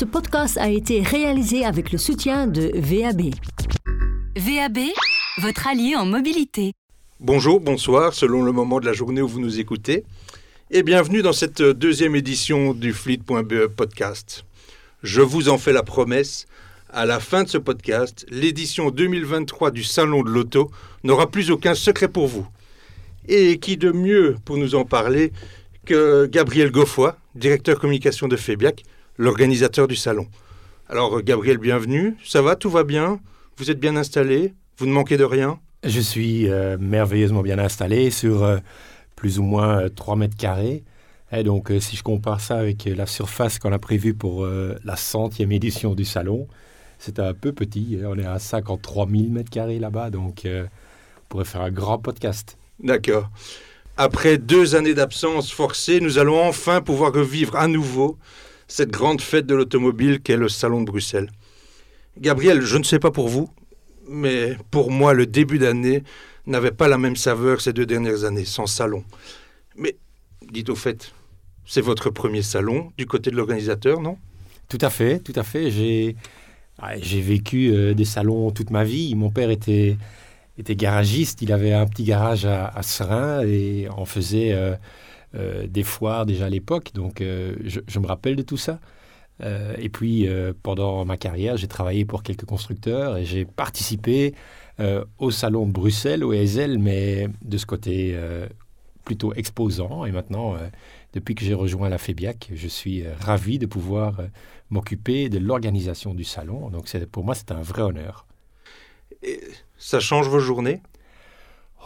Ce podcast a été réalisé avec le soutien de VAB. VAB, votre allié en mobilité. Bonjour, bonsoir, selon le moment de la journée où vous nous écoutez, et bienvenue dans cette deuxième édition du Fleet.be podcast. Je vous en fais la promesse, à la fin de ce podcast, l'édition 2023 du Salon de l'Auto n'aura plus aucun secret pour vous. Et qui de mieux pour nous en parler que Gabriel Goffoy, directeur communication de Febiac, l'organisateur du salon. Alors Gabriel, bienvenue. Ça va, tout va bien? Vous êtes bien installé? Vous ne manquez de rien? Je suis euh, merveilleusement bien installé sur euh, plus ou moins 3 euh, mètres carrés. Et donc si je compare ça avec la surface qu'on a prévue pour la centième édition du salon, c'est un peu petit. On est à 53 000 mètres carrés là-bas, donc on pourrait faire un grand podcast. D'accord. Après deux années d'absence forcée, nous allons enfin pouvoir revivre à nouveau cette grande fête de l'automobile qu'est le Salon de Bruxelles. Gabriel, je ne sais pas pour vous, mais pour moi, le début d'année n'avait pas la même saveur ces deux dernières années, sans salon. Mais, dites au fait, c'est votre premier salon du côté de l'organisateur, non? Tout à fait, tout à fait. J'ai, j'ai vécu euh, des salons toute ma vie. Mon père était, était garagiste, il avait un petit garage à, à Serein et on faisait... Euh, des foires déjà à l'époque, donc euh, je, me rappelle de tout ça. Euh, et puis, pendant ma carrière, j'ai travaillé pour quelques constructeurs et j'ai participé au salon de Bruxelles, au ESL, mais de ce côté plutôt exposant. Et maintenant, depuis que j'ai rejoint la FEBIAC, je suis ravi de pouvoir m'occuper de l'organisation du salon. Donc, pour moi, c'est un vrai honneur. Et ça change vos journées?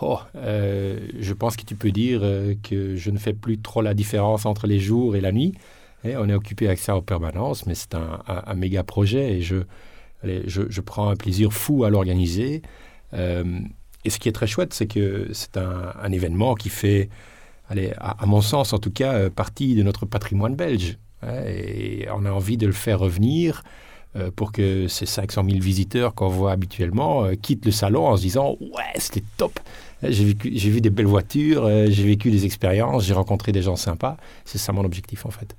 Oh, euh, je pense que tu peux dire euh, que je ne fais plus trop la différence entre les jours et la nuit. Et on est occupé avec ça en permanence, mais c'est un, méga projet et je, je, prends un plaisir fou à l'organiser. Euh, et ce qui est très chouette, c'est que c'est un, événement qui fait, allez, à, mon sens en tout cas, partie de notre patrimoine belge. et on a envie de le faire revenir pour que ces 500 000 visiteurs qu'on voit habituellement quittent le salon en se disant Ouais, c'était top j'ai vu des belles voitures, euh, j'ai vécu des expériences, j'ai rencontré des gens sympas. C'est ça mon objectif en fait.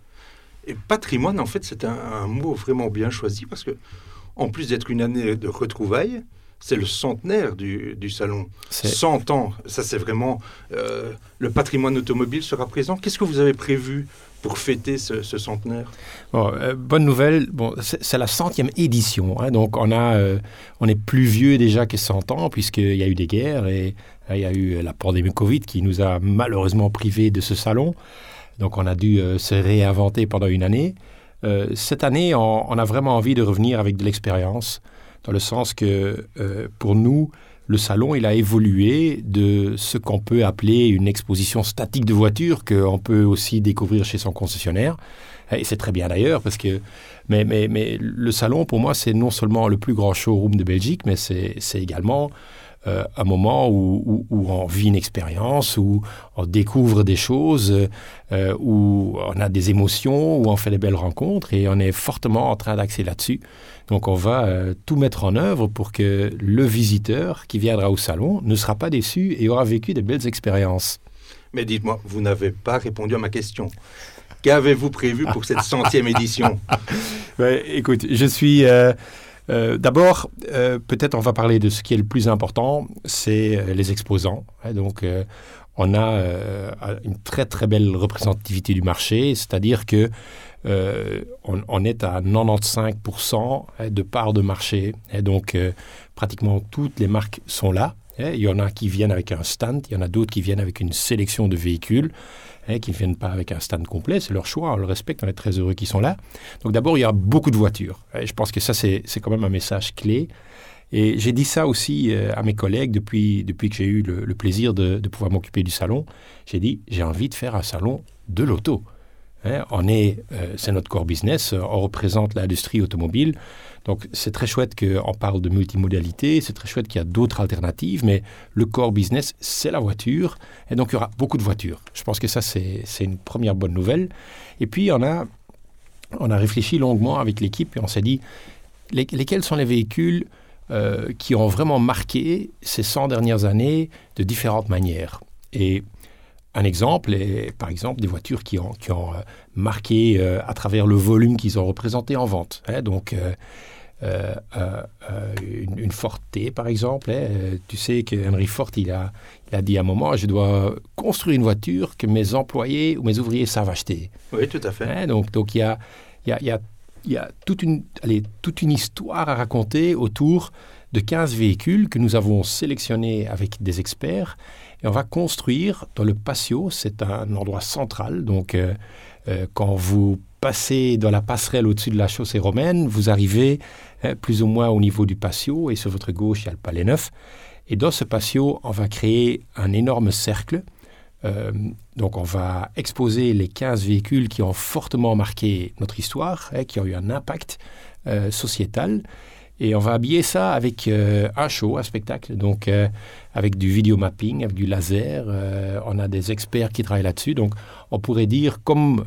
Et patrimoine, en fait, c'est un, mot vraiment bien choisi parce que, en plus d'être une année de retrouvailles, c'est le centenaire du, du salon. 100 ans, ça c'est vraiment... Euh, le patrimoine automobile sera présent. Qu'est-ce que vous avez prévu pour fêter ce, centenaire? Euh, Bonne nouvelle, bon, c'est la centième édition. Hein, donc on, a, euh, on est plus vieux déjà que 100 ans puisqu'il y a eu des guerres et il y a eu la pandémie Covid qui nous a malheureusement privés de ce salon. Donc on a dû se réinventer pendant une année. cette année, on, on, a vraiment envie de revenir avec de l'expérience, dans le sens que pour nous, le salon, il a évolué de ce qu'on peut appeler une exposition statique de voitures qu'on peut aussi découvrir chez son concessionnaire. Et c'est très bien d'ailleurs, parce que mais, mais, mais le salon, pour moi, c'est non seulement le plus grand showroom de Belgique, mais c'est également euh, un moment où, où, on vit une expérience, où on découvre des choses, euh, où on a des émotions, où on fait des belles rencontres, et on est fortement en train d'axer là-dessus. Donc on va euh, tout mettre en œuvre pour que le visiteur qui viendra au salon ne sera pas déçu et aura vécu des belles expériences. Mais dites-moi, vous n'avez pas répondu à ma question. Qu'avez-vous prévu pour cette centième édition? Écoute, je suis... Euh, euh, d'abord, peut-être on va parler de ce qui est le plus important, c'est les exposants. Donc, on a une très très belle représentativité du marché, c'est-à-dire que euh, on, est à 95% de part de marché. Et donc, euh, pratiquement toutes les marques sont là. Il y en a qui viennent avec un stand, il y en a d'autres qui viennent avec une sélection de véhicules, qui ne viennent pas avec un stand complet, c'est leur choix, on le respecte, on est très heureux qu'ils sont là. Donc d'abord, il y a beaucoup de voitures. je pense que ça, c'est quand même un message clé. Et j'ai dit ça aussi euh, à mes collègues depuis, depuis que j'ai eu le, plaisir de, de pouvoir m'occuper du salon. J'ai dit, j'ai envie de faire un salon de l'auto. Hein, on est, euh, c'est notre core business, on représente l'industrie automobile. Donc c'est très chouette qu'on parle de multimodalité, c'est très chouette qu'il y a d'autres alternatives, mais le core business, c'est la voiture. Et donc il y aura beaucoup de voitures. Je pense que ça, c'est, une première bonne nouvelle. Et puis on a, on a réfléchi longuement avec l'équipe et on s'est dit, lesquels sont les véhicules euh, qui ont vraiment marqué ces 100 dernières années de différentes manières. Et un exemple est, par exemple, des voitures qui ont, qui ont euh, marqué euh, à travers le volume qu'ils ont représenté en vente. hein. donc, euh, euh, euh, une, une Ford T, par exemple. hein. Tu sais que Henry Ford, il a, il a dit à un moment, je dois construire une voiture que mes employés ou mes ouvriers savent acheter. Oui, tout à fait. Hein, donc, donc il y a, il y a, il y a, il y a toute, une, allez, toute une histoire à raconter autour de 15 véhicules que nous avons sélectionnés avec des experts. Et on va construire dans le patio, c'est un endroit central. Donc, euh, euh, quand vous passez dans la passerelle au-dessus de la chaussée romaine, vous arrivez hein, plus ou moins au niveau du patio et sur votre gauche, il y a le Palais Neuf. Et dans ce patio, on va créer un énorme cercle. Euh, donc, on va exposer les 15 véhicules qui ont fortement marqué notre histoire, hein, qui ont eu un impact euh, sociétal. Et on va habiller ça avec euh, un show, un spectacle, donc euh, avec du vidéo mapping, avec du laser. euh, on a des experts qui travaillent là-dessus. Donc, on pourrait dire, comme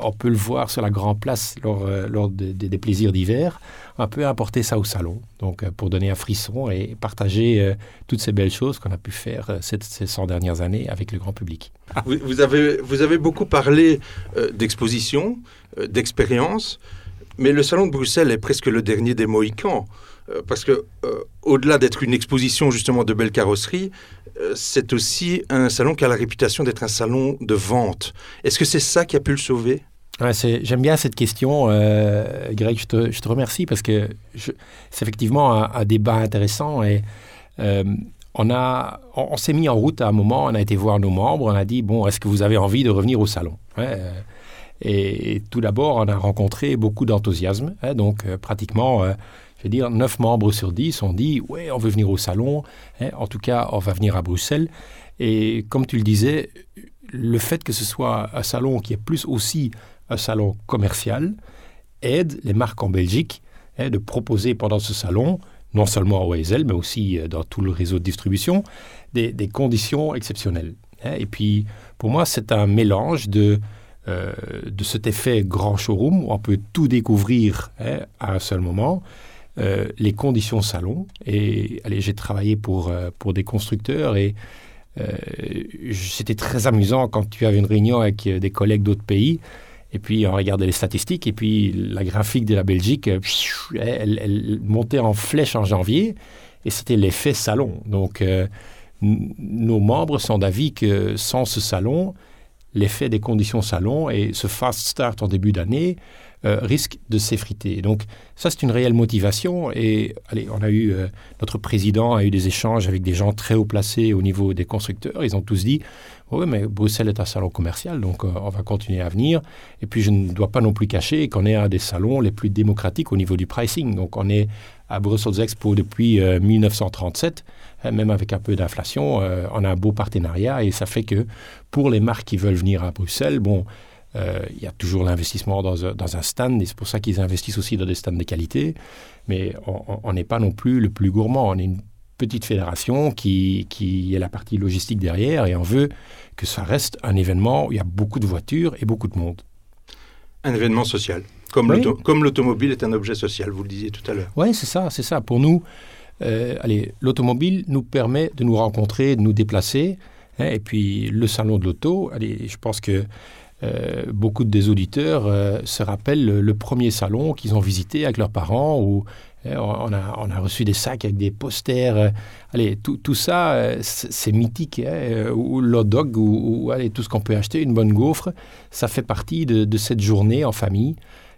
on peut le voir sur la Grand Place lors, lors de- de- des plaisirs d'hiver, on peut apporter ça au salon, donc pour donner un frisson et partager toutes ces belles choses qu'on a pu faire ces 100 dernières années avec le grand public. Vous, avez, vous avez beaucoup parlé d'exposition, d'expérience, mais le Salon de Bruxelles est presque le dernier des Mohicans. euh, parce que, euh, au-delà d'être une exposition justement de belles carrosseries, euh, c'est aussi un salon qui a la réputation d'être un salon de vente. Est-ce que c'est ça qui a pu le sauver? C'est- J'aime bien cette question, Greg. Je te, remercie parce que c'est effectivement un, débat intéressant et on, on, s'est mis en route à un moment. On a été voir nos membres. On a dit bon, est-ce que vous avez envie de revenir au salon? Et, tout d'abord, on a rencontré beaucoup d'enthousiasme. hein, donc, euh, pratiquement, euh, je veux dire, 9 membres sur 10 ont dit ouais, on veut venir au salon. hein, en tout cas, on va venir à Bruxelles. Et comme tu le disais, le fait que ce soit un salon qui est plus aussi un salon commercial aide les marques en Belgique hein, de proposer pendant ce salon, non seulement à OSL, mais aussi euh, dans tout le réseau de distribution, des, des conditions exceptionnelles. hein. Et puis, pour moi, c'est un mélange de, euh, de cet effet grand showroom où on peut tout découvrir hein, à un seul moment, euh, les conditions salon. Et j'ai travaillé pour, euh, pour des constructeurs et c'était très amusant quand tu avais une réunion avec des collègues d'autres pays. Et puis on regardait les statistiques et puis la graphique de la Belgique, elle, montait en flèche en janvier et c'était l'effet salon. Donc nos membres sont d'avis que sans ce salon, l'effet des conditions salon et ce fast start en début d'année euh, risque de s'effriter. Donc ça c'est une réelle motivation et allez, on a eu euh, notre président a eu des échanges avec des gens très haut placés au niveau des constructeurs. Ils ont tous dit oui, mais Bruxelles est un salon commercial, donc euh, on va continuer à venir. Et puis je ne dois pas non plus cacher qu'on est un des salons les plus démocratiques au niveau du pricing. Donc on est à Brussels Expo depuis euh, 1937, hein, même avec un peu d'inflation, euh, on a un beau partenariat et ça fait que pour les marques qui veulent venir à Bruxelles, bon, euh, il y a toujours l'investissement dans, un- stand et c'est pour ça qu'ils investissent aussi dans des stands de qualité. Mais on n'est pas non plus le plus gourmand. On est une petite fédération qui, qui est la partie logistique derrière et on veut que ça reste un événement où il y a beaucoup de voitures et beaucoup de monde. Un événement social. Comme Oui. l'automobile est un objet social, vous le disiez tout à l'heure. Oui, c'est ça, c'est ça. Pour nous, euh, allez, l'automobile nous permet de nous rencontrer, de nous déplacer. hein, et puis le salon de l'auto, allez, je pense que euh, beaucoup des auditeurs euh, se rappellent le, le premier salon qu'ils ont visité avec leurs parents où hein, on, a, on a reçu des sacs avec des posters. euh, allez, tout, tout ça, euh, c'est mythique. hein, euh, ou le hot dog, ou, ou, allez, tout ce qu'on peut acheter, une bonne gaufre, ça fait partie de, de cette journée en famille.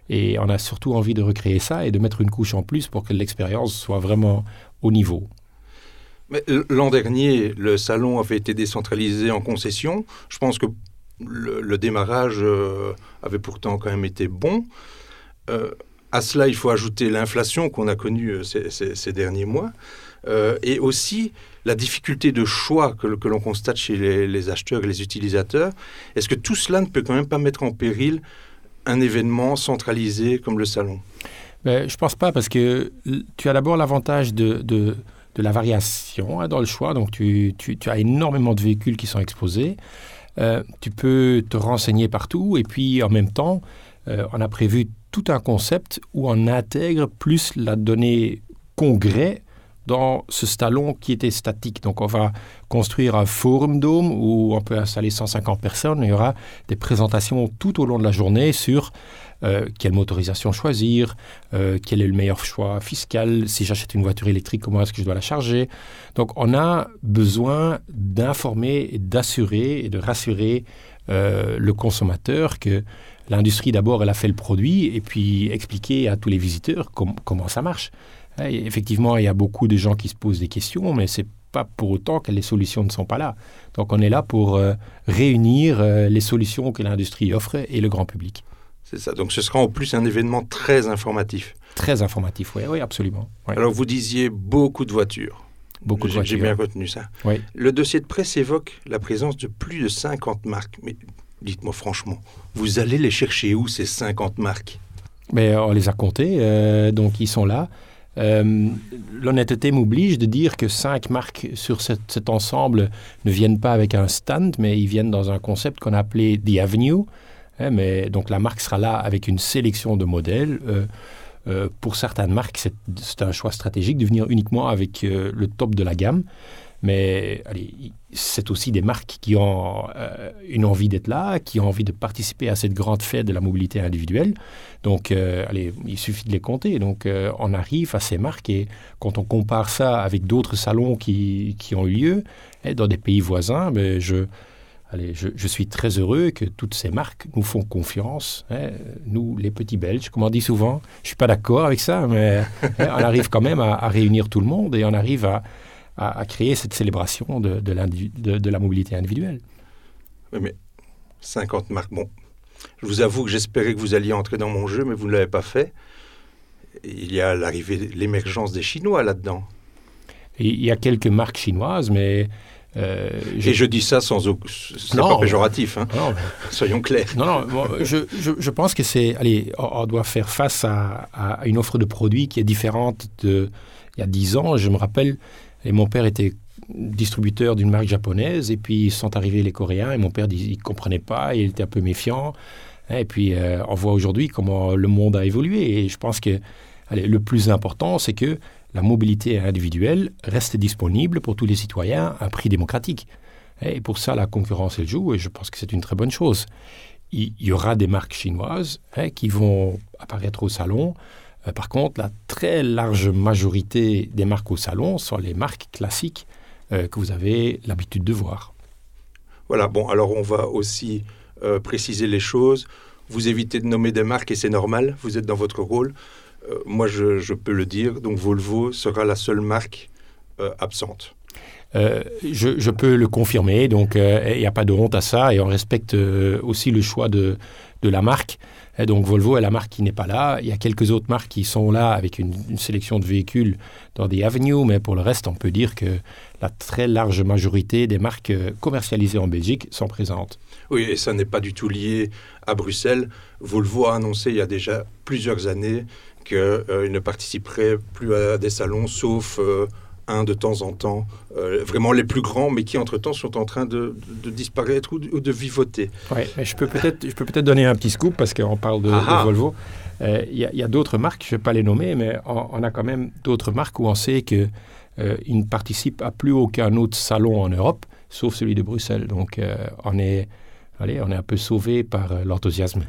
Et on a surtout envie de recréer ça et de mettre une couche en plus pour que l'expérience soit vraiment au niveau. L- l'an dernier, le salon avait été décentralisé en concession. Je pense que le, démarrage euh, avait pourtant quand même été bon. Euh, à cela, il faut ajouter l'inflation qu'on a connue euh, ces, derniers mois. Euh, et aussi la difficulté de choix que, que l'on constate chez les, les acheteurs et les utilisateurs. Est-ce que tout cela ne peut quand même pas mettre en péril un événement centralisé comme le salon je pense pas parce que tu as d'abord l'avantage de, de, la variation hein, dans le choix. Donc tu, tu- tu as énormément de véhicules qui sont exposés. Euh, tu peux te renseigner partout et puis en même temps, euh, on a prévu tout un concept où on intègre plus la donnée congrès dans ce salon qui était statique. Donc on va construire un forum dome où on peut installer 150 personnes. Il y aura des présentations tout au long de la journée sur euh, quelle motorisation choisir, euh, quel est le meilleur choix fiscal, si j'achète une voiture électrique, comment est-ce que je dois la charger. Donc on a besoin d'informer, d'assurer et de rassurer euh, le consommateur que l'industrie d'abord elle a fait le produit et puis expliquer à tous les visiteurs comment ça marche. Et effectivement, il y a beaucoup de gens qui se posent des questions, mais c'est pas pour autant que les solutions ne sont pas là. Donc on est là pour réunir les solutions que l'industrie offre et le grand public. C'est ça. Donc ce sera en plus un événement très informatif. Très informatif, oui, oui absolument. Alors vous disiez beaucoup de voitures. Beaucoup de voitures. J'ai bien retenu ça. Oui. Le dossier de presse évoque la présence de plus de 50 marques. Mais dites-moi franchement, vous allez les chercher où ces 50 marques? Mais on les a comptées, euh, donc ils sont là. Euh, l'honnêteté m'oblige de dire que cinq marques sur cet ensemble ne viennent pas avec un stand, mais ils viennent dans un concept qu'on a appelé The Avenue. Hein, mais donc la marque sera là avec une sélection de modèles. Euh, euh, pour certaines marques, c'est un choix stratégique de venir uniquement avec le top de la gamme. Mais c'est aussi des marques qui ont une envie d'être là, qui ont envie de participer à cette grande fête de la mobilité individuelle. Donc, allez, il suffit de les compter. Donc, on arrive à ces marques et quand on compare ça avec d'autres salons qui, qui, ont eu lieu hein, dans des pays voisins, mais je, Allez, je, suis très heureux que toutes ces marques nous font confiance. Hein, nous, les petits Belges, comme on dit souvent. Je ne suis pas d'accord avec ça, mais hein, on arrive quand même à, réunir tout le monde et on arrive à, à, créer cette célébration de, de, de, la mobilité individuelle. Oui, mais 50 marques, bon. Je vous avoue que j'espérais que vous alliez entrer dans mon jeu, mais vous ne l'avez pas fait. Il y a l'arrivée, l'émergence des Chinois là-dedans. Il y a quelques marques chinoises, mais euh, et je dis ça sans c'est pas péjoratif, hein. soyons clairs. Non, non, je, je, je, pense que c'est, allez, on doit faire face à, à, une offre de produits qui est différente de il y a dix ans. Je me rappelle, et mon père était distributeur d'une marque japonaise, et puis sont arrivés les Coréens, et mon père ne comprenait pas, il était un peu méfiant. Et puis euh, on voit aujourd'hui comment le monde a évolué, et je pense que le plus important, c'est que la mobilité individuelle reste disponible pour tous les citoyens à prix démocratique. Et pour ça, la concurrence, elle joue, et je pense que c'est une très bonne chose. Il y aura des marques chinoises hein, qui vont apparaître au salon. Euh, par contre, la très large majorité des marques au salon sont les marques classiques euh, que vous avez l'habitude de voir. Voilà, bon, alors on va aussi euh, préciser les choses. Vous évitez de nommer des marques et c'est normal, vous êtes dans votre rôle. Moi, je, peux le dire. Donc, Volvo sera la seule marque absente. Euh, je, peux le confirmer, donc il n'y a pas de honte à ça et on respecte aussi le choix de, la marque. Donc Volvo est la marque qui n'est pas là. Il y a quelques autres marques qui sont là avec une, sélection de véhicules dans des avenues, mais pour le reste, on peut dire que la très large majorité des marques commercialisées en Belgique sont présentes. Oui, et ça n'est pas du tout lié à Bruxelles. Volvo a annoncé il y a déjà plusieurs années qu'il euh, ne participerait plus à des salons, sauf euh, un de temps en temps, euh, vraiment les plus grands, mais qui entre-temps sont en train de, disparaître ou de, vivoter. Oui, mais je peux peut-être peut donner un petit scoop parce qu'on parle de, ah Volvo. Il y a, d'autres marques, je ne vais pas les nommer, mais on, a quand même d'autres marques où on sait qu'ils ne participent à plus aucun autre salon en Europe, sauf celui de Bruxelles. Donc on, est, allez, on est un peu sauvé par l'enthousiasme.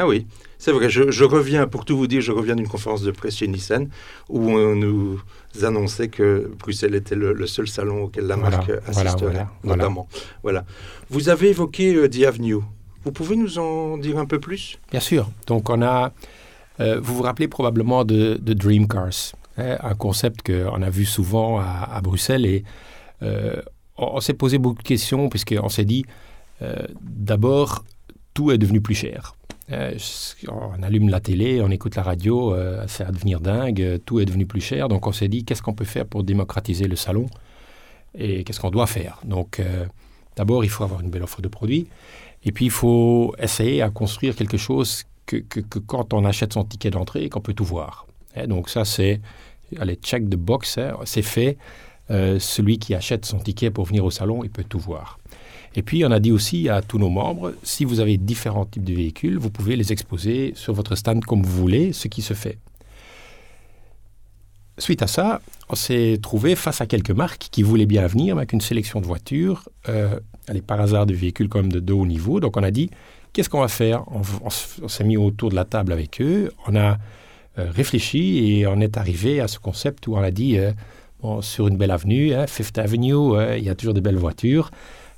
Ah oui, c'est vrai. Je, reviens, pour tout vous dire, je reviens d'une conférence de presse chez Nissan où on nous annonçait que Bruxelles était le, seul salon auquel la marque assisterait, notamment. Voilà. Vous avez évoqué euh, The Avenue. Vous pouvez nous en dire un peu plus? Bien sûr. Donc on a, euh, vous vous rappelez probablement de, Dream Cars, hein, un concept qu'on a vu souvent à, Bruxelles et euh, on, s'est posé beaucoup de questions puisqu'on s'est dit, d'abord, tout est devenu plus cher. Euh, on allume la télé, on écoute la radio, euh, c'est à devenir dingue, euh, tout est devenu plus cher. Donc on s'est dit, qu'est-ce qu'on peut faire pour démocratiser le salon et qu'est-ce qu'on doit faire? Donc d'abord, il faut avoir une belle offre de produits. Et puis, il faut essayer à construire quelque chose que, quand on achète son ticket d'entrée, qu'on peut tout voir. Et donc ça, c'est, allez, check the box, hein, c'est fait. celui qui achète son ticket pour venir au salon, il peut tout voir. Et puis, on a dit aussi à tous nos membres, si vous avez différents types de véhicules, vous pouvez les exposer sur votre stand comme vous voulez, ce qui se fait. suite à ça, on s'est trouvé face à quelques marques qui voulaient bien venir, avec une sélection de voitures, euh, allez, par hasard de véhicules quand même de, haut niveau. Donc on a dit, qu'est-ce qu'on va faire? On, s'est mis autour de la table avec eux, on a euh, réfléchi et on est arrivé à ce concept où on a dit, euh, sur une belle avenue, hein, Fifth Avenue, il y a toujours de belles voitures.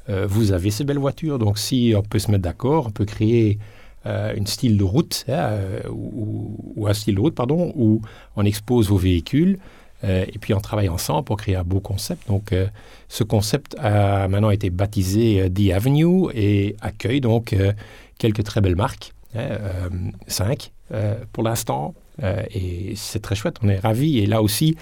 Euh, vous avez ces belles voitures, donc si on peut se mettre d'accord, on peut créer euh, une style de route, hein, euh, ou, un style de route, pardon, où on expose vos véhicules et puis on travaille ensemble pour créer un beau concept. Donc ce concept a maintenant été baptisé The Avenue et accueille donc quelques très belles marques, hein, cinq pour l'instant, et c'est très chouette, on est ravis. Et là aussi,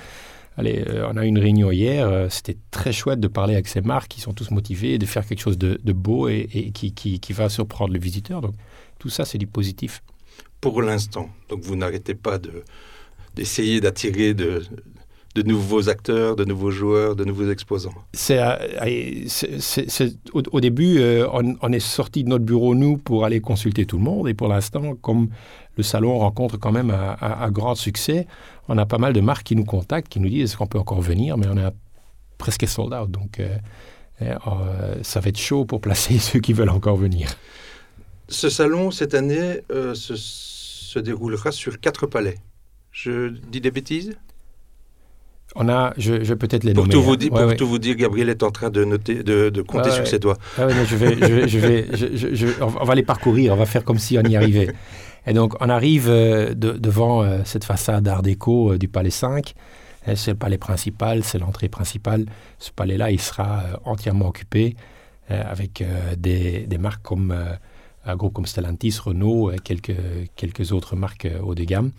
allez, euh, on a eu une réunion hier, euh, c'était très chouette de parler avec ces marques qui sont tous motivés, de faire quelque chose de, de beau et, et qui, qui- qui va surprendre le visiteur. Donc tout ça, c'est du positif. Pour l'instant. Donc vous n'arrêtez pas de- d'essayer d'attirer de, de nouveaux acteurs, de nouveaux joueurs, de nouveaux exposants. C'est, euh, c'est- au, au début, euh, on, on est sorti de notre bureau, nous, pour aller consulter tout le monde. Et pour l'instant, comme le salon rencontre quand même un, un- un grand succès, on a pas mal de marques qui nous contactent, qui nous disent est-ce qu'on peut encore venir, mais on est presque sold out. Donc, euh, euh, ça va être chaud pour placer ceux qui veulent encore venir. Ce salon, cette année, euh, se, se déroulera sur quatre palais. Je dis des bêtises? On a, je, je vais peut-être les Pour, nommer. tout vous, hein. dire, Ouais, pour ouais. tout vous dire, Gabriel est en train de, noter, de, de compter sur ouais. ses doigts. Ah je vais, je vais, je vais, je- on va les parcourir, on va faire comme si on y arrivait. Et donc, on arrive euh, de- devant euh, cette façade art déco euh, du Palais 5. Euh, C'est le palais principal, c'est l'entrée principale. Ce palais-là, il sera entièrement occupé avec des, marques comme un groupe comme Stellantis, Renault, et quelques, quelques autres marques haut de gamme.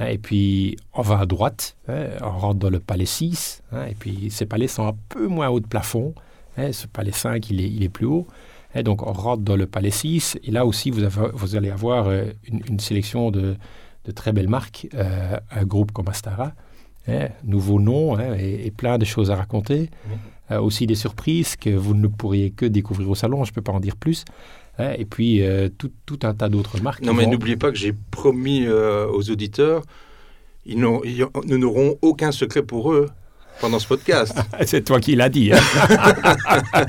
Et puis, on va à droite, hein, on rentre dans le palais 6. hein, et puis, ces palais sont un peu moins haut de plafond. hein, ce palais 5, il est, il est plus haut. Donc, on rentre dans le palais 6. Et là aussi, vous, avez- vous allez avoir euh, une, une sélection de, de très belles marques. euh, un groupe comme Astara, hein, nouveau nom hein, et, et plein de choses à raconter. Euh, aussi des surprises que vous ne pourriez que découvrir au salon. Je ne peux pas en dire plus. hein, et puis, euh, tout, tout un tas d'autres marques. Non, mais vont- n'oubliez pas que j'ai promis aux auditeurs, ils n'ont- ils- nous n'aurons aucun secret pour eux pendant ce podcast. C'est toi qui l'as dit. hein.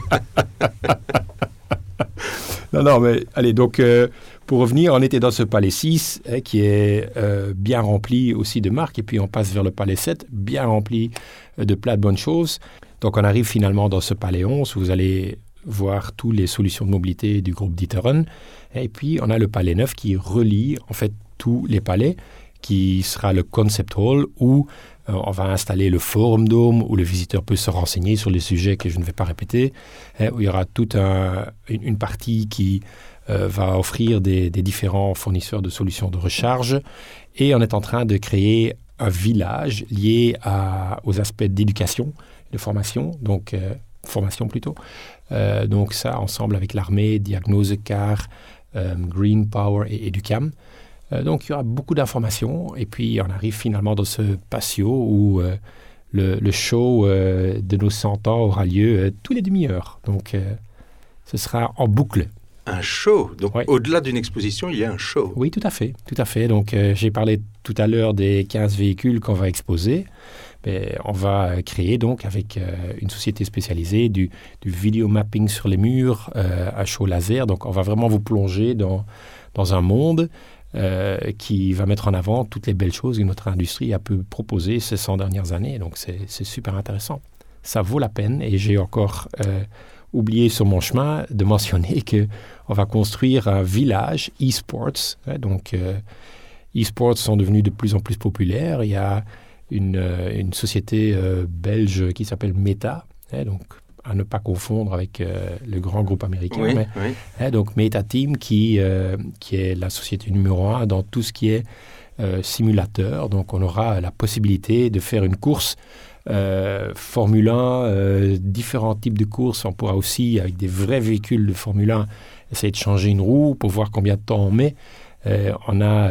non, non, mais allez, donc euh, pour revenir, on était dans ce palais 6 hein, qui est euh, bien rempli aussi de marques, et puis on passe vers le palais 7, bien rempli euh, de plein de bonnes choses. Donc on arrive finalement dans ce palais 11 où vous allez voir toutes les solutions de mobilité du groupe D'Ieteren. Et puis on a le palais 9 qui relie en fait tous les palais, qui sera le concept hall où on va installer le forum dome où le visiteur peut se renseigner sur les sujets que je ne vais pas répéter, hein, où il y aura toute un- une, partie qui euh, va offrir des, différents fournisseurs de solutions de recharge. Et on est en train de créer un village lié aux aspects d'éducation, de formation, donc euh, formation plutôt. Euh, donc ça, ensemble avec l'armée, Diagnose Car, euh, Green Power et Educam. Euh, donc il y aura beaucoup d'informations et puis on arrive finalement dans ce patio où euh, le, le show euh, de nos 100 ans aura lieu euh, tous les demi-heures. Donc ce sera en boucle. Un show. Donc, Ouais. au-delà d'une exposition, il y a un show. Oui, tout à fait, tout à fait. Donc j'ai parlé tout à l'heure des 15 véhicules qu'on va exposer. Mais on va créer donc avec une société spécialisée du, du video mapping sur les murs, un show laser. Donc on va vraiment vous plonger dans, dans un monde euh, qui va mettre en avant toutes les belles choses que notre industrie a pu proposer ces 100 dernières années. Donc c'est super intéressant. Ça vaut la peine et j'ai encore euh, oublié sur mon chemin de mentionner que on va construire un village e-sports. hein, donc euh, e-sports sont devenus de plus en plus populaires. Il y a une, euh, société belge qui s'appelle Meta, hein, donc à ne pas confondre avec euh, le grand groupe américain. Oui, mais oui. Hein, donc Meta Team qui, euh, qui est la société numéro un dans tout ce qui est euh, simulateur. Donc on aura la possibilité de faire une course Formule 1, euh, différents types de courses. On pourra aussi, avec des vrais véhicules de Formule 1, essayer de changer une roue pour voir combien de temps on met. On a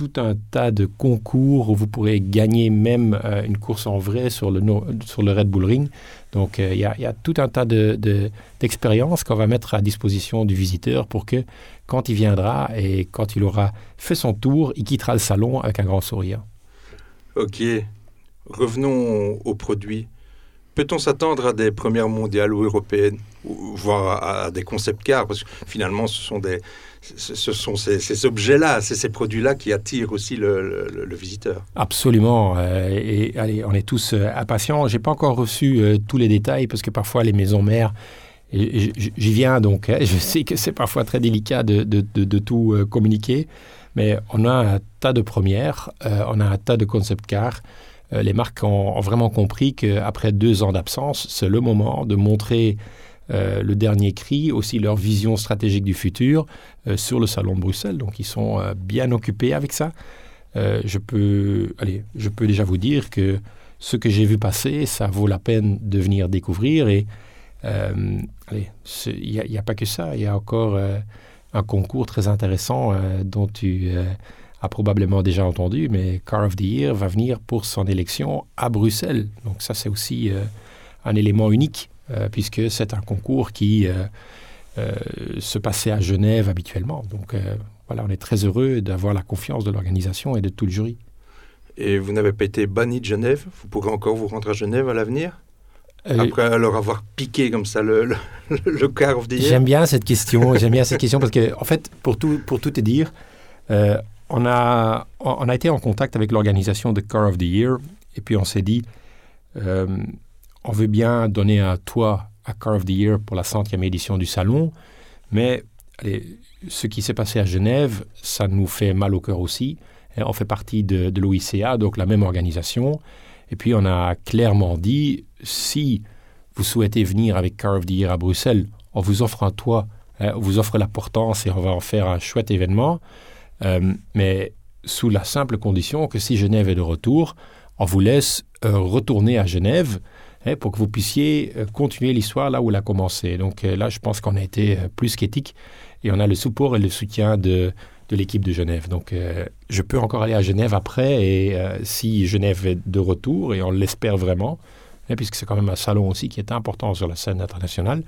tout un tas de concours où vous pourrez gagner même euh, une course en vrai sur le, sur le Red Bull Ring. Donc euh, il y, a- tout un tas de, de- d'expériences qu'on va mettre à disposition du visiteur pour que quand il viendra et quand il aura fait son tour, il quittera le salon avec un grand sourire. Ok. revenons aux produits. Peut-on s'attendre à des premières mondiales ou européennes, voire à, des concept cars? Parce que finalement, ce sont, des, ce sont ces, objets-là, ces produits-là qui attirent aussi le, visiteur. Absolument. Euh, et allez, on est tous euh, impatients. Je n'ai pas encore reçu euh, tous les détails parce que parfois les maisons mères, j'y viens donc, hein, je sais que c'est parfois très délicat de, tout communiquer, mais on a un tas de premières, on a un tas de concept cars. Les marques ont, vraiment compris qu'après deux ans d'absence, c'est le moment de montrer euh, le dernier cri, aussi leur vision stratégique du futur euh, sur le salon de Bruxelles. Donc ils sont bien occupés avec ça. je, peux, allez, je peux déjà vous dire que ce que j'ai vu passer, ça vaut la peine de venir découvrir. Et il n'y a, pas que ça, il y a encore un concours très intéressant dont tu a probablement déjà entendu, mais Car of the Year va venir pour son élection à Bruxelles. Donc ça, c'est aussi euh, un élément unique, euh, puisque c'est un concours qui euh, se passait à Genève habituellement. Donc voilà, on est très heureux d'avoir la confiance de l'organisation et de tout le jury. Et vous n'avez pas été banni de Genève? Vous pourrez encore vous rendre à Genève à l'avenir? Après leur avoir piqué comme ça le, le, Car of the Year J'aime bien cette question, j'aime bien cette question parce que, en fait, pour tout, pour tout te dire, on a, on a été en contact avec l'organisation de Car of the Year et puis on s'est dit, euh, on veut bien donner un toit à Car of the Year pour la centième édition du salon, mais ce qui s'est passé à Genève, ça nous fait mal au cœur aussi. on fait partie de, de l'OICA, donc la même organisation. Et puis on a clairement dit, si vous souhaitez venir avec Car of the Year à Bruxelles, on vous offre un toit, hein, on vous offre la portance et on va en faire un chouette événement. Euh, mais sous la simple condition que si Genève est de retour, on vous laisse euh, retourner à Genève hein, pour que vous puissiez euh, continuer l'histoire là où elle a commencé. Donc là, je pense qu'on a été plus qu'éthique et on a le support et le soutien de, l'équipe de Genève. Donc je peux encore aller à Genève après et si Genève est de retour, et on l'espère vraiment, hein, puisque c'est quand même un salon aussi qui est important sur la scène internationale,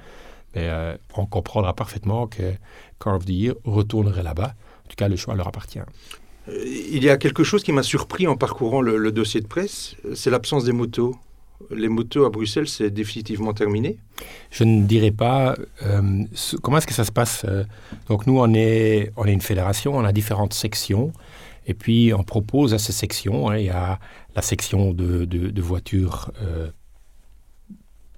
on comprendra parfaitement que Car of the Year retournerait là-bas tout cas, le choix leur appartient. Euh, il y a quelque chose qui m'a surpris en parcourant le, dossier de presse, c'est l'absence des motos. Les motos à Bruxelles, c'est définitivement terminé? Je ne dirais pas. Euh, comment est-ce que ça se passe euh, Donc nous, on est, on est une fédération, on a différentes sections. Et puis, on propose à ces sections, hein, il y a la section de, de, voitures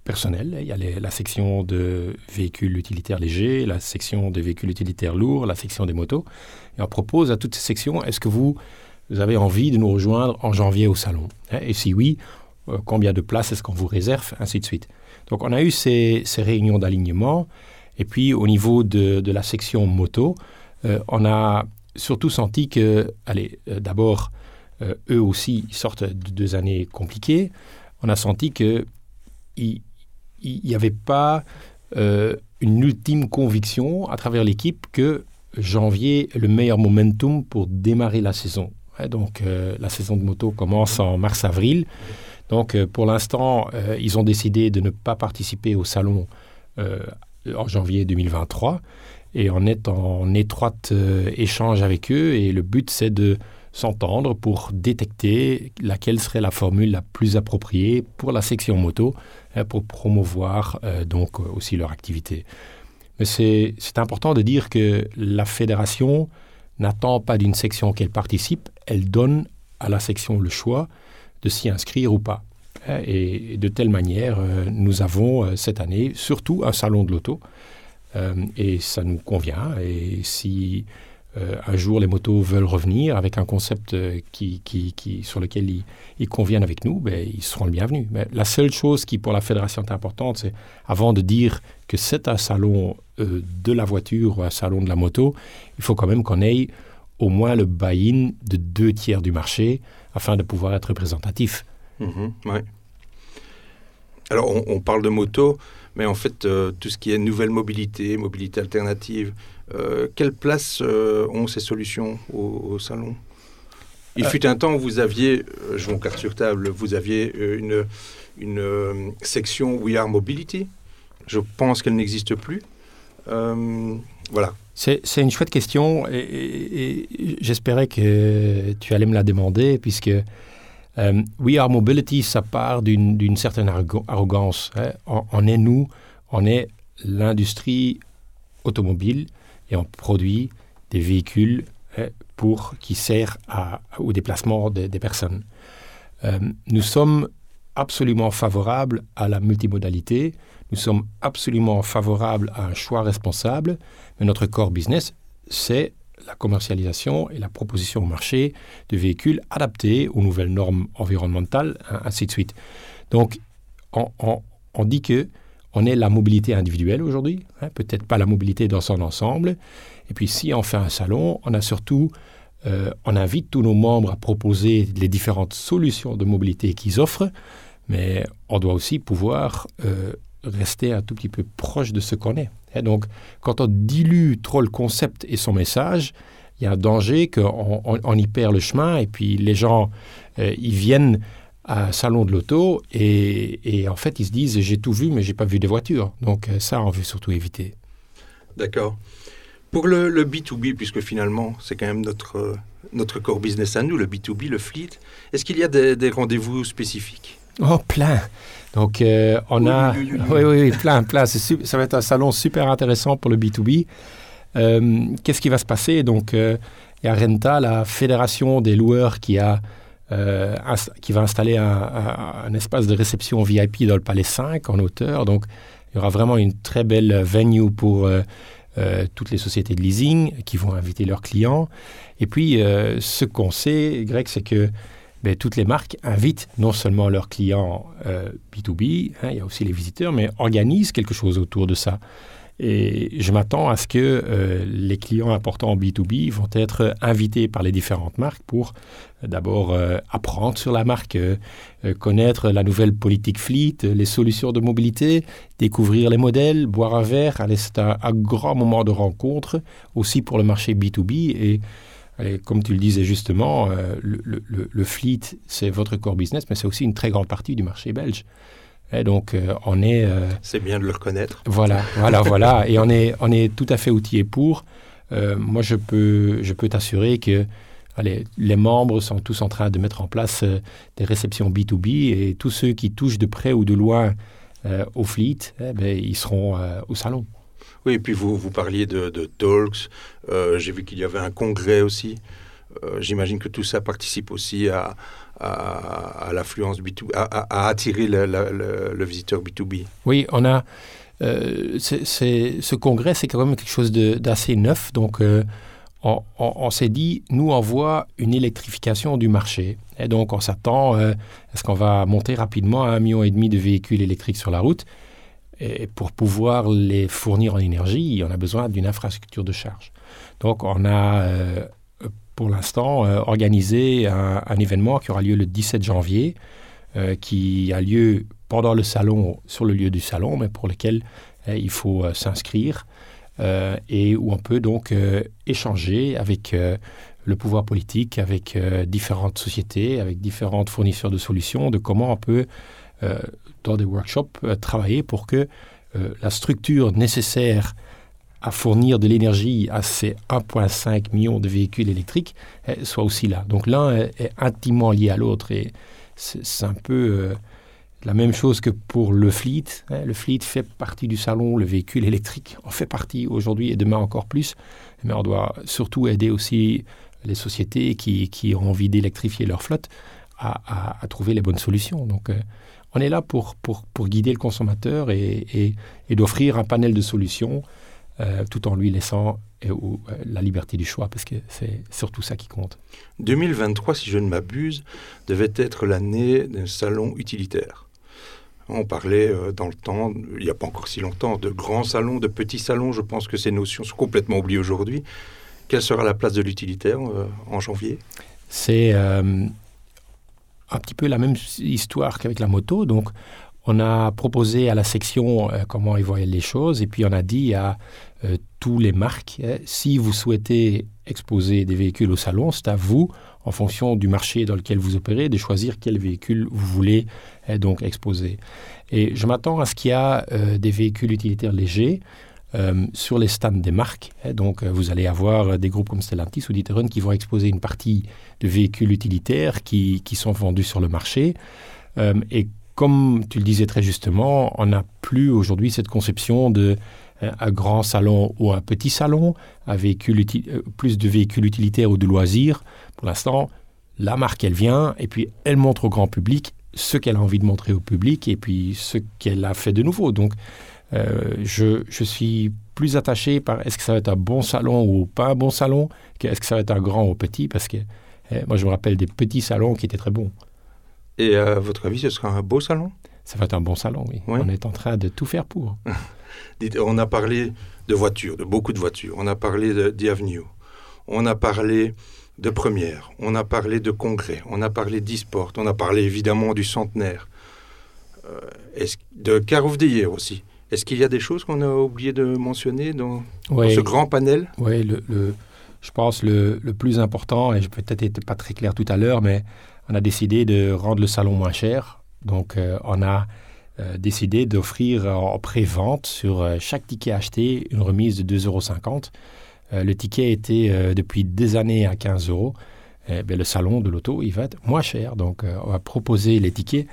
personnel. Il y a la section de véhicules utilitaires légers, la section de véhicules utilitaires lourds, la section des motos. Et on propose à toutes ces sections, est-ce que vous, avez envie de nous rejoindre en janvier au salon hein? Et si oui, euh, combien de places est-ce qu'on vous réserve Ainsi de suite. Donc on a eu ces, réunions d'alignement. Et puis au niveau de, la section moto, euh, on a surtout senti que, allez, euh, d'abord, eux aussi sortent de deux années compliquées. On a senti que il n'y avait pas euh, une ultime conviction à travers l'équipe que janvier est le meilleur momentum pour démarrer la saison. donc euh, la saison de moto commence en mars-avril. Donc euh, pour l'instant, ils ont décidé de ne pas participer au salon en janvier 2023 et on est en étroite échange avec eux et le but c'est de s'entendre pour détecter laquelle serait la formule la plus appropriée pour la section moto Hein, pour promouvoir euh, donc euh, aussi leur activité. Mais c'est important de dire que la fédération n'attend pas d'une section qu'elle participe, elle donne à la section le choix de s'y inscrire ou pas. Hein, et de telle manière, euh, nous avons cette année surtout un salon de l'auto, et ça nous convient. Et si euh, un jour les motos veulent revenir avec un concept euh, qui, qui, sur lequel ils, conviennent avec nous, ben, ils seront le bienvenu. Mais la seule chose qui pour la fédération est importante, c'est avant de dire que c'est un salon euh, de la voiture ou un salon de la moto, il faut quand même qu'on ait au moins le buy-in de deux tiers du marché afin de pouvoir être représentatif. Mhm, Alors on, parle de moto, mais en fait tout ce qui est nouvelle mobilité, mobilité alternative, euh, quelle place euh, ont ces solutions au, salon? Il euh. fut un temps où vous aviez, je vous carte sur table, vous aviez une, une section We Are Mobility. Je pense qu'elle n'existe plus. voilà. C'est une chouette question et, j'espérais que tu allais me la demander puisque Euh, We Are Mobility, ça part d'une certaine arrogance. Hein. On, est nous, on est l'industrie automobile et on produit des véhicules hein, pour, qui servent au déplacement des personnes. Euh, nous sommes absolument favorables à la multimodalité, nous sommes absolument favorables à un choix responsable, mais notre core business, c'est la commercialisation et la proposition au marché de véhicules adaptés aux nouvelles normes environnementales, ainsi de suite. Donc, on, dit que on est la mobilité individuelle aujourd'hui, hein, peut-être pas la mobilité dans son ensemble. Et puis, si on fait un salon, on a surtout, euh, on invite tous nos membres à proposer les différentes solutions de mobilité qu'ils offrent, mais on doit aussi pouvoir euh, rester un tout petit peu proche de ce qu'on est. Et donc, quand on dilue trop le concept et son message, il y a un danger qu'on on, y perd le chemin et puis les gens, euh, ils viennent à un salon de l'auto et, en fait, ils se disent j'ai tout vu, mais j'ai pas vu des voitures. Donc, euh, ça, on veut surtout éviter. D'accord. Pour le, B2B, puisque finalement, c'est quand même notre, euh, notre core business à nous, le B2B, le fleet, est-ce qu'il y a des rendez-vous spécifiques? Oh, plein. Donc, euh, on a. Oui, oui, oui, plein, plein. Ça va être un salon super intéressant pour le B2B. Euh, qu'est-ce qui va se passer? Donc, euh, il y a Renta, la fédération des loueurs, qui, a, qui va installer un, espace de réception VIP dans le Palais 5 en hauteur. Donc, il y aura vraiment une très belle venue pour toutes les sociétés de leasing qui vont inviter leurs clients. Et puis, ce qu'on sait, Greg, c'est que toutes les marques invitent non seulement leurs clients B2B, euh, hein, il y a aussi les visiteurs, mais organisent quelque chose autour de ça. Et je m'attends à ce que euh, les clients importants en B2B vont être invités par les différentes marques pour euh, d'abord apprendre sur la marque, connaître la nouvelle politique fleet, les solutions de mobilité, découvrir les modèles, boire un verre. C'est un, un, grand moment de rencontre aussi pour le marché B2B et comme tu le disais justement, euh, le, fleet, c'est votre core business, mais c'est aussi une très grande partie du marché belge. Et donc, euh, on est... Euh, c'est bien de le reconnaître. Voilà, voilà, voilà. Et on est, on est tout à fait outillé pour. moi, je peux, je peux t'assurer que allez, les membres sont tous en train de mettre en place des réceptions B2B et tous ceux qui touchent de près ou de loin au fleet, eh ben, ils seront au salon. Oui, et puis vous, vous parliez de, talks. Euh, j'ai vu qu'il y avait un congrès aussi. Euh, j'imagine que tout ça participe aussi à, l'affluence B2B, à, attirer le, visiteur B2B. Oui, on a. Euh, ce congrès, c'est quand même quelque chose d'assez neuf. Donc, on, s'est dit, nous, on voit une électrification du marché. Et donc, on s'attend, est-ce qu'on va monter rapidement à un million et demi de véhicules électriques sur la route et pour pouvoir les fournir en énergie, on a besoin d'une infrastructure de charge. Donc on a euh, pour l'instant euh, organisé un, événement qui aura lieu le 17 janvier, euh, qui a lieu pendant le salon, sur le lieu du salon, mais pour lequel il faut s'inscrire et où on peut donc échanger avec le pouvoir politique, avec différentes sociétés, avec différentes fournisseurs de solutions, de comment on peut dans des workshops, euh, travailler pour que euh, la structure nécessaire à fournir de l'énergie à ces 1,5 million de véhicules électriques soit aussi là. Donc l'un est, intimement lié à l'autre et c'est un peu euh, la même chose que pour le fleet. Hein. Le fleet fait partie du salon, le véhicule électrique en fait partie aujourd'hui et demain encore plus. Mais on doit surtout aider aussi les sociétés qui, qui ont envie d'électrifier leur flotte à, à, trouver les bonnes solutions. Donc on est là pour, pour, pour guider le consommateur et, et, d'offrir un panel de solutions euh, tout en lui laissant euh, euh, la liberté du choix, parce que c'est surtout ça qui compte. 2023, si je ne m'abuse, devait être l'année d'un salon utilitaire. On parlait dans le temps, il n'y a pas encore si longtemps, de grands salons, de petits salons. Je pense que ces notions sont complètement oubliées aujourd'hui. Quelle sera la place de l'utilitaire en janvier? C'est un petit peu la même histoire qu'avec la moto. Donc, on a proposé à la section euh, comment ils voyaient les choses et puis on a dit à euh, tous les marques, hein, si vous souhaitez exposer des véhicules au salon, c'est à vous, en fonction du marché dans lequel vous opérez, de choisir quel véhicule vous voulez hein, donc exposer. Et je m'attends à ce qu'il y a euh, des véhicules utilitaires légers. Euh, sur les stands des marques. donc, euh, vous allez avoir des groupes comme Stellantis ou D'Ieteren qui vont exposer une partie de véhicules utilitaires qui, qui sont vendus sur le marché. Euh, et comme tu le disais très justement, on n'a plus aujourd'hui cette conception de euh, un grand salon ou un petit salon, un euh, plus de véhicules utilitaires ou de loisirs. Pour l'instant, la marque, elle vient et puis elle montre au grand public ce qu'elle a envie de montrer au public et puis ce qu'elle a fait de nouveau. Donc, euh, je, je suis plus attaché par est-ce que ça va être un bon salon ou pas un bon salon que est-ce que ça va être un grand ou petit parce que eh, moi, je me rappelle des petits salons qui étaient très bons. Et à votre avis, ce sera un beau salon? Ça va être un bon salon, oui. On est en train de tout faire pour. On a parlé de voitures, de beaucoup de voitures. On a parlé d'Avenue. On a parlé de première. On a parlé de congrès. On a parlé d'e-sport. On a parlé évidemment du centenaire. Euh, de Car of the Year aussi. Est-ce qu'il y a des choses qu'on a oublié de mentionner dans, ce grand panel? Oui, le, le- je pense le, le plus important, et je peut-être été pas très clair tout à l'heure, mais on a décidé de rendre le salon moins cher. Donc, euh, on a euh, décidé d'offrir en pré-vente sur euh, chaque ticket acheté une remise de 2,50 euros. Euh, le ticket était euh, depuis des années à 15 euros. Eh ben, le salon de l'auto, il va être moins cher. Donc, euh, on va proposer les tickets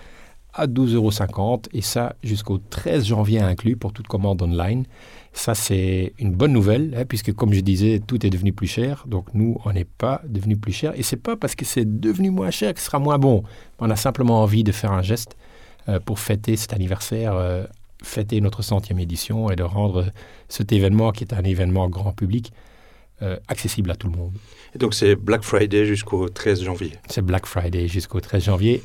à 12,50 euros et ça jusqu'au 13 janvier inclus pour toute commande online. Ça, c'est une bonne nouvelle, hein, puisque comme je disais, tout est devenu plus cher. Donc nous, on n'est pas devenu plus cher. Et c'est pas parce que c'est devenu moins cher que ce sera moins bon. On a simplement envie de faire un geste euh, pour fêter cet anniversaire, euh, fêter notre centième édition et de rendre cet événement, qui est un événement grand public, euh, accessible à tout le monde. Et donc c'est Black Friday jusqu'au 13 janvier. C'est Black Friday jusqu'au 13 janvier,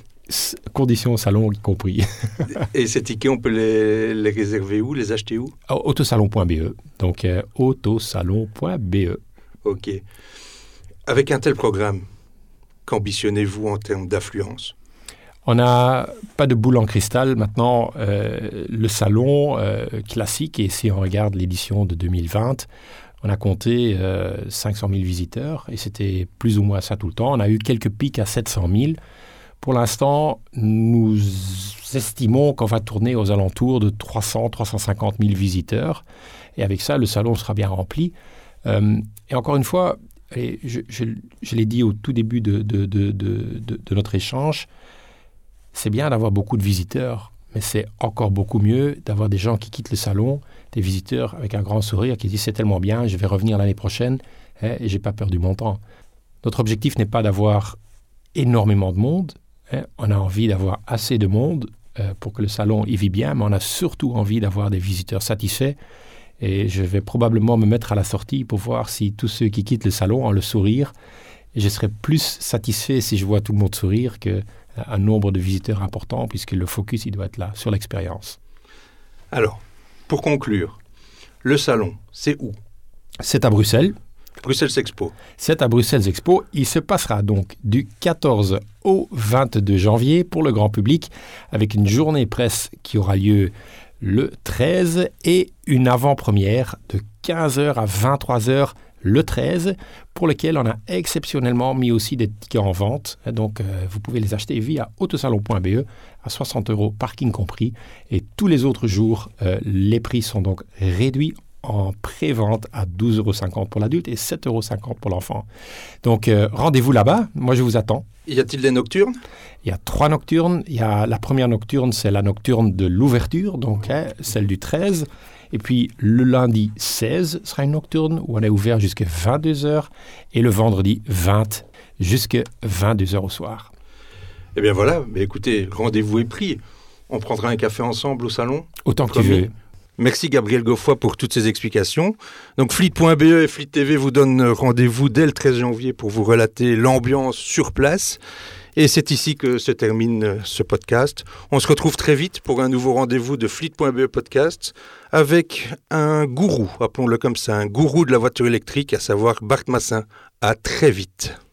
conditions salon y compris. Et ces tickets, on peut les, les réserver où Les acheter où? Autosalon.be. Donc euh, autosalon.be. Ok. Avec un tel programme, qu'ambitionnez-vous en termes d'affluence? On n'a pas de boule en cristal. Maintenant, euh, le salon euh, classique, et si on regarde l'édition de 2020, on a compté euh, 500 000 visiteurs et c'était plus ou moins ça tout le temps. On a eu quelques pics à 700 000. Pour l'instant, nous estimons qu'on va tourner aux alentours de 300-350 000 visiteurs. Et avec ça, le salon sera bien rempli. Euh, et encore une fois, je, l'ai dit au tout début de, de- notre échange, c'est bien d'avoir beaucoup de visiteurs, mais c'est encore beaucoup mieux d'avoir des gens qui quittent le salon, des visiteurs avec un grand sourire qui disent c'est tellement bien, je vais revenir l'année prochaine hein, et j'ai pas peur du montant. Notre objectif n'est pas d'avoir énormément de monde, hein, on a envie d'avoir assez de monde euh, pour que le salon y vit bien, mais on a surtout envie d'avoir des visiteurs satisfaits. Et je vais probablement me mettre à la sortie pour voir si tous ceux qui quittent le salon ont le sourire. Et je serai plus satisfait si je vois tout le monde sourire que un nombre de visiteurs important, puisque le focus, il doit être là, sur l'expérience. Alors, pour conclure, le salon, c'est où? C'est à Bruxelles. Bruxelles Expo. C'est à Bruxelles Expo. Il se passera donc du 14 au 22 janvier pour le grand public, avec une journée presse qui aura lieu le 13 et une avant-première de 15h à 23h le 13, pour lequel on a exceptionnellement mis aussi des tickets en vente. Donc, euh, vous pouvez les acheter via autosalon.be à 60 euros, parking compris. Et tous les autres jours, euh, les prix sont donc réduits en pré-vente à 12,50 euros pour l'adulte et 7,50 euros pour l'enfant. Donc, euh, rendez-vous là-bas. Moi, je vous attends. Y a-t-il des nocturnes? Il y a trois nocturnes. Il y a la première nocturne, c'est la nocturne de l'ouverture, donc hein, celle du 13. Et puis le lundi 16 sera une nocturne où on est ouvert jusqu'à 22h et le vendredi 20 jusqu'à 22h au soir. Eh bien voilà, mais écoutez, rendez-vous est pris. On prendra un café ensemble au salon? Autant que tu veux. Merci Gabriel Goffoy pour toutes ces explications. Donc Fleet.be et Fleet TV vous donnent rendez-vous dès le 13 janvier pour vous relater l'ambiance sur place. Et c'est ici que se termine euh, ce podcast. On se retrouve très vite pour un nouveau rendez-vous de Fleet.be podcast avec un gourou, appelons-le comme ça, un gourou de la voiture électrique, à savoir Bart Massin. À très vite.